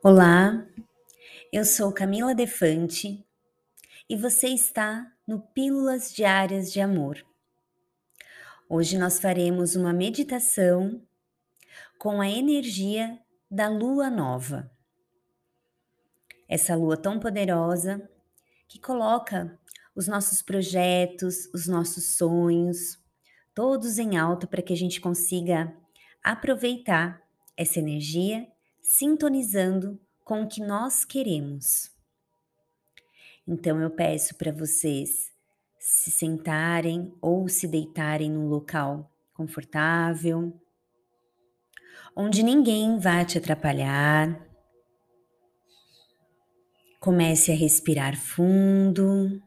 Olá, eu sou Camila Defante e você está no Pílulas Diárias de Amor. Hoje nós faremos uma meditação com a energia da lua nova. Essa lua tão poderosa que coloca os nossos projetos, os nossos sonhos, todos em alta para que a gente consiga aproveitar essa energia sintonizando com o que nós queremos. Então eu peço para vocês se sentarem ou se deitarem num local confortável, onde ninguém vai te atrapalhar. Comece a respirar fundo.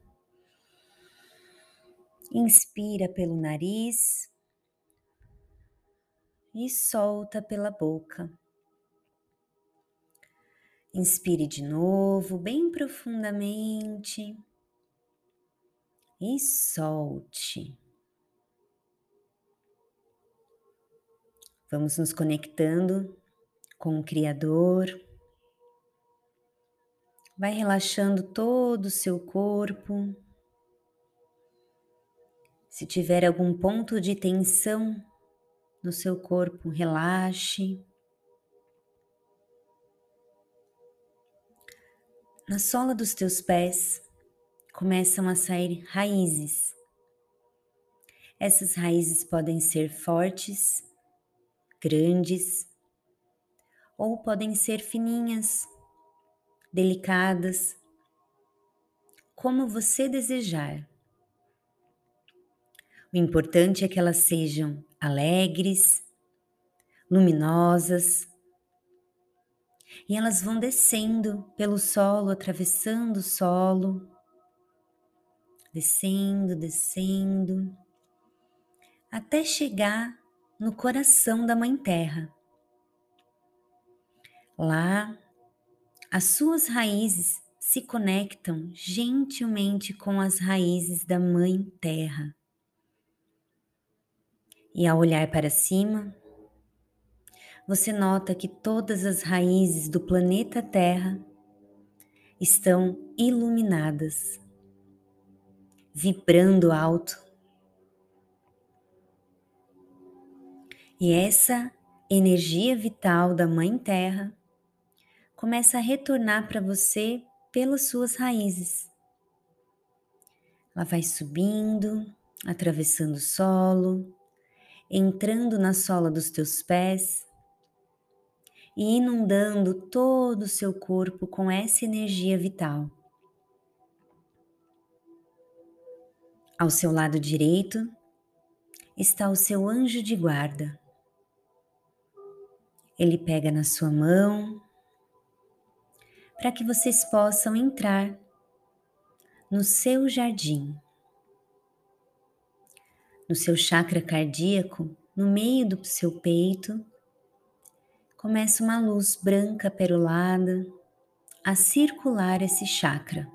Inspira pelo nariz e solta pela boca. Inspire de novo, bem profundamente. E solte. Vamos nos conectando com o Criador. Vai relaxando todo o seu corpo. Se tiver algum ponto de tensão no seu corpo, relaxe. Na sola dos teus pés começam a sair raízes. Essas raízes podem ser fortes, grandes, ou podem ser fininhas, delicadas, como você desejar. O importante é que elas sejam alegres, luminosas, e elas vão descendo pelo solo, atravessando o solo, descendo, descendo, até chegar no coração da Mãe Terra. Lá, as suas raízes se conectam gentilmente com as raízes da Mãe Terra. E ao olhar para cima, você nota que todas as raízes do planeta Terra estão iluminadas, vibrando alto. E essa energia vital da Mãe Terra começa a retornar para você pelas suas raízes. Ela vai subindo, atravessando o solo, entrando na sola dos teus pés e inundando todo o seu corpo com essa energia vital. Ao seu lado direito está o seu anjo de guarda. Ele pega na sua mão para que vocês possam entrar no seu jardim, no seu chakra cardíaco, no meio do seu peito começa uma luz branca perolada a circular esse chakra.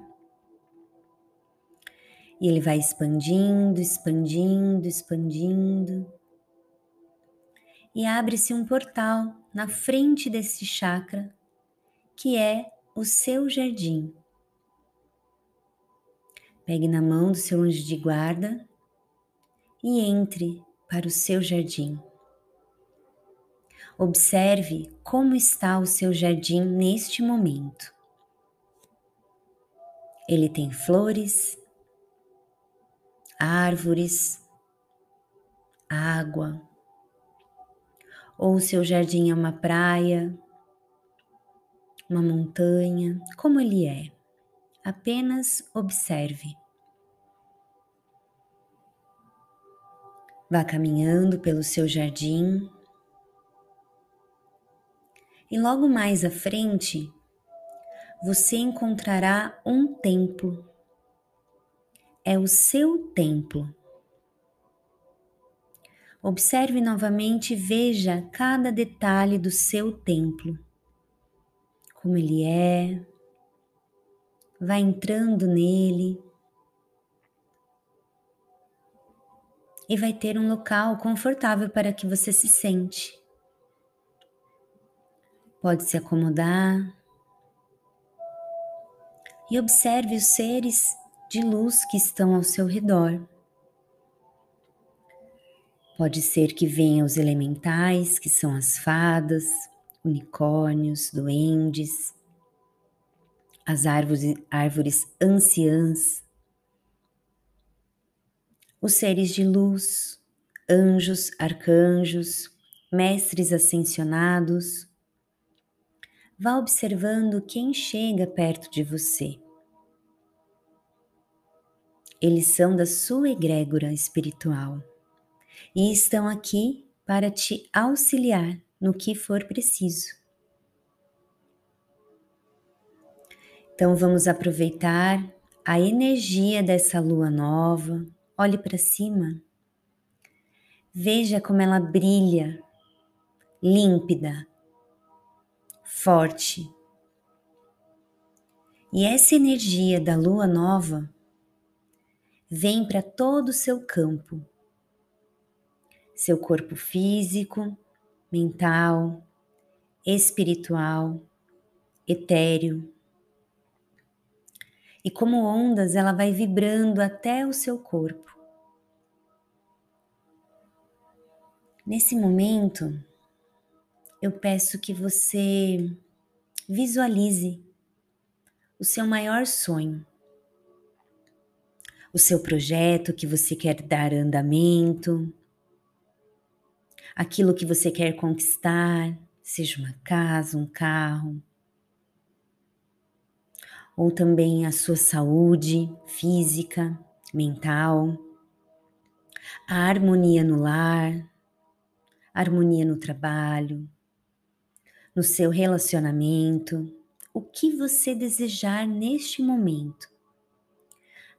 E ele vai expandindo, expandindo, expandindo. E abre-se um portal na frente desse chakra, que é o seu jardim. Pegue na mão do seu anjo de guarda e entre para o seu jardim. Observe como está o seu jardim neste momento. Ele tem flores, árvores, água, ou o seu jardim é uma praia, uma montanha, como ele é. Apenas observe. Vá caminhando pelo seu jardim e logo mais à frente você encontrará um templo. É o seu templo. Observe novamente e veja cada detalhe do seu templo. Como ele é. Vai entrando nele. E vai ter um local confortável para que você se sente. Pode se acomodar e observe os seres de luz que estão ao seu redor. Pode ser que venham os elementais, que são as fadas, unicórnios, duendes, as árvores, árvores anciãs, os seres de luz, anjos, arcanjos, mestres ascensionados. Vá observando quem chega perto de você. Eles são da sua egrégora espiritual e estão aqui para te auxiliar no que for preciso. Então vamos aproveitar a energia dessa lua nova. Olhe para cima. Veja como ela brilha, límpida, forte. E essa energia da lua nova vem para todo o seu campo seu corpo físico, mental, espiritual, etéreo. E como ondas, ela vai vibrando até o seu corpo. Nesse momento, eu peço que você visualize o seu maior sonho, o seu projeto que você quer dar andamento, aquilo que você quer conquistar, seja uma casa, um carro, ou também a sua saúde física, mental, a harmonia no lar, a harmonia no trabalho, no seu relacionamento, o que você desejar neste momento.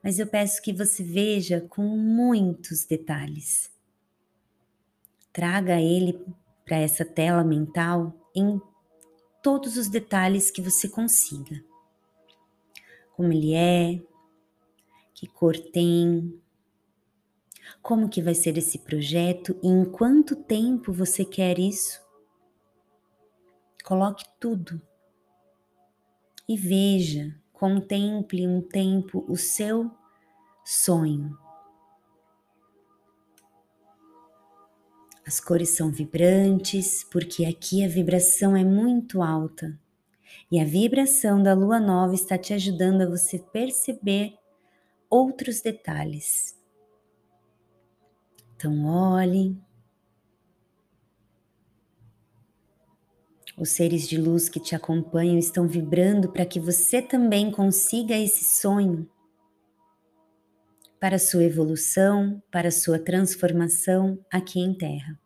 Mas eu peço que você veja com muitos detalhes Traga ele para essa tela mental em todos os detalhes que você consiga. Como ele é, que cor tem, como que vai ser esse projeto e em quanto tempo você quer isso. Coloque tudo e veja, contemple um tempo o seu sonho. As cores são vibrantes porque aqui a vibração é muito alta. E a vibração da lua nova está te ajudando a você perceber outros detalhes. Então, olhe. Os seres de luz que te acompanham estão vibrando para que você também consiga esse sonho para sua evolução, para sua transformação aqui em Terra.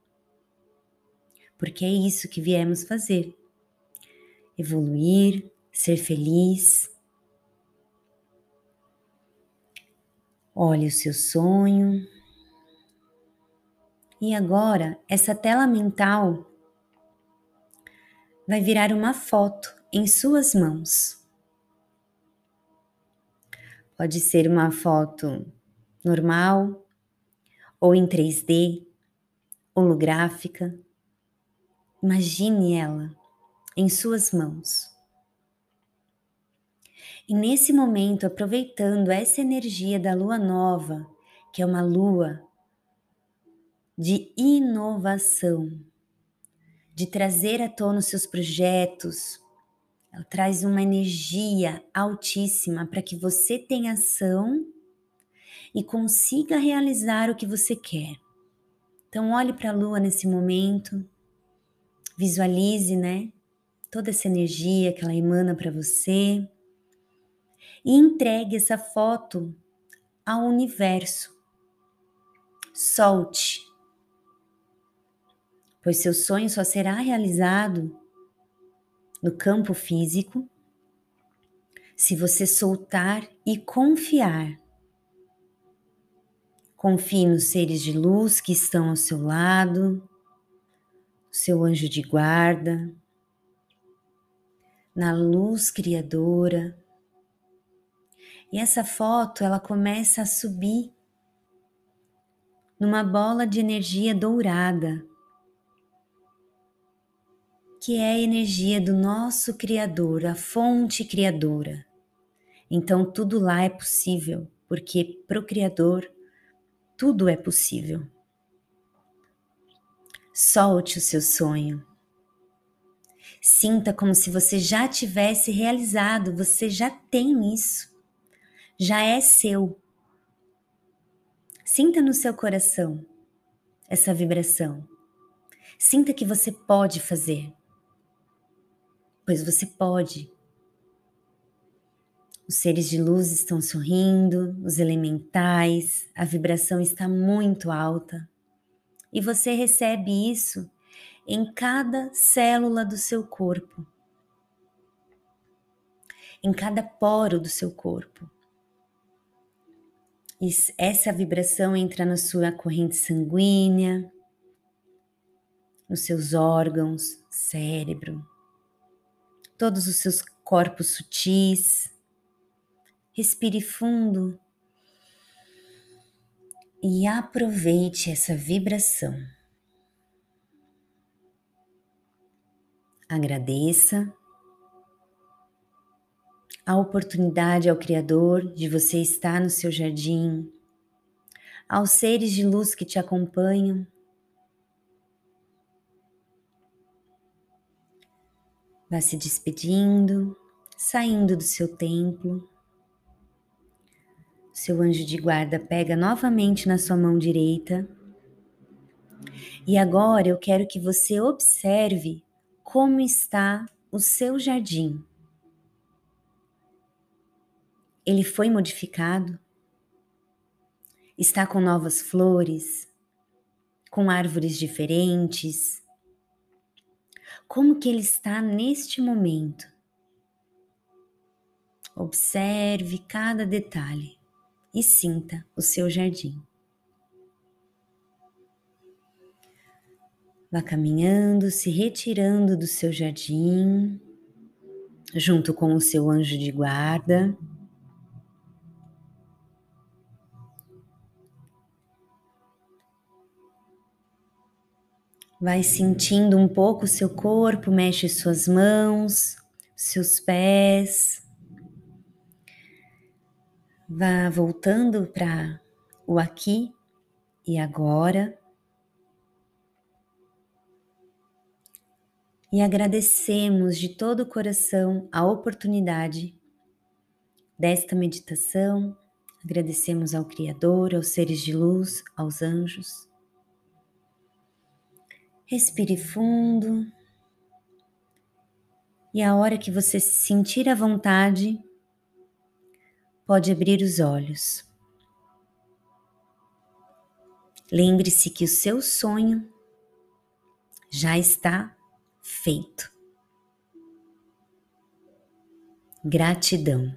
Porque é isso que viemos fazer: evoluir, ser feliz. Olhe o seu sonho. E agora, essa tela mental vai virar uma foto em suas mãos. Pode ser uma foto normal, ou em 3D, holográfica. Imagine ela em suas mãos. E nesse momento, aproveitando essa energia da lua nova, que é uma lua de inovação, de trazer à tona os seus projetos, ela traz uma energia altíssima para que você tenha ação e consiga realizar o que você quer. Então, olhe para a lua nesse momento, visualize, né? Toda essa energia que ela emana para você e entregue essa foto ao universo. Solte, pois seu sonho só será realizado no campo físico se você soltar e confiar Confie nos seres de luz que estão ao seu lado, seu anjo de guarda, na luz criadora. E essa foto ela começa a subir numa bola de energia dourada, que é a energia do nosso Criador, a fonte criadora. Então tudo lá é possível, porque para o Criador tudo é possível. Solte o seu sonho. Sinta como se você já tivesse realizado, você já tem isso, já é seu. Sinta no seu coração essa vibração. Sinta que você pode fazer, pois você pode. Os seres de luz estão sorrindo, os elementais, a vibração está muito alta. E você recebe isso em cada célula do seu corpo, em cada poro do seu corpo. E essa vibração entra na sua corrente sanguínea, nos seus órgãos, cérebro, todos os seus corpos sutis. Respire fundo e aproveite essa vibração. Agradeça a oportunidade ao Criador de você estar no seu jardim, aos seres de luz que te acompanham Vá se despedindo, saindo do seu templo. Seu anjo de guarda pega novamente na sua mão direita. E agora eu quero que você observe como está o seu jardim. Ele foi modificado? Está com novas flores? Com árvores diferentes? Como que ele está neste momento. Observe cada detalhe e sinta o seu jardim. Vá caminhando, se retirando do seu jardim, junto com o seu anjo de guarda. Vai sentindo um pouco o seu corpo, mexe suas mãos, seus pés. Vá voltando para o aqui e agora. E agradecemos de todo o coração a oportunidade desta meditação. Agradecemos ao Criador, aos seres de luz, aos anjos Respire fundo. E a hora que você se sentir à vontade, pode abrir os olhos. Lembre-se que o seu sonho já está feito. Gratidão.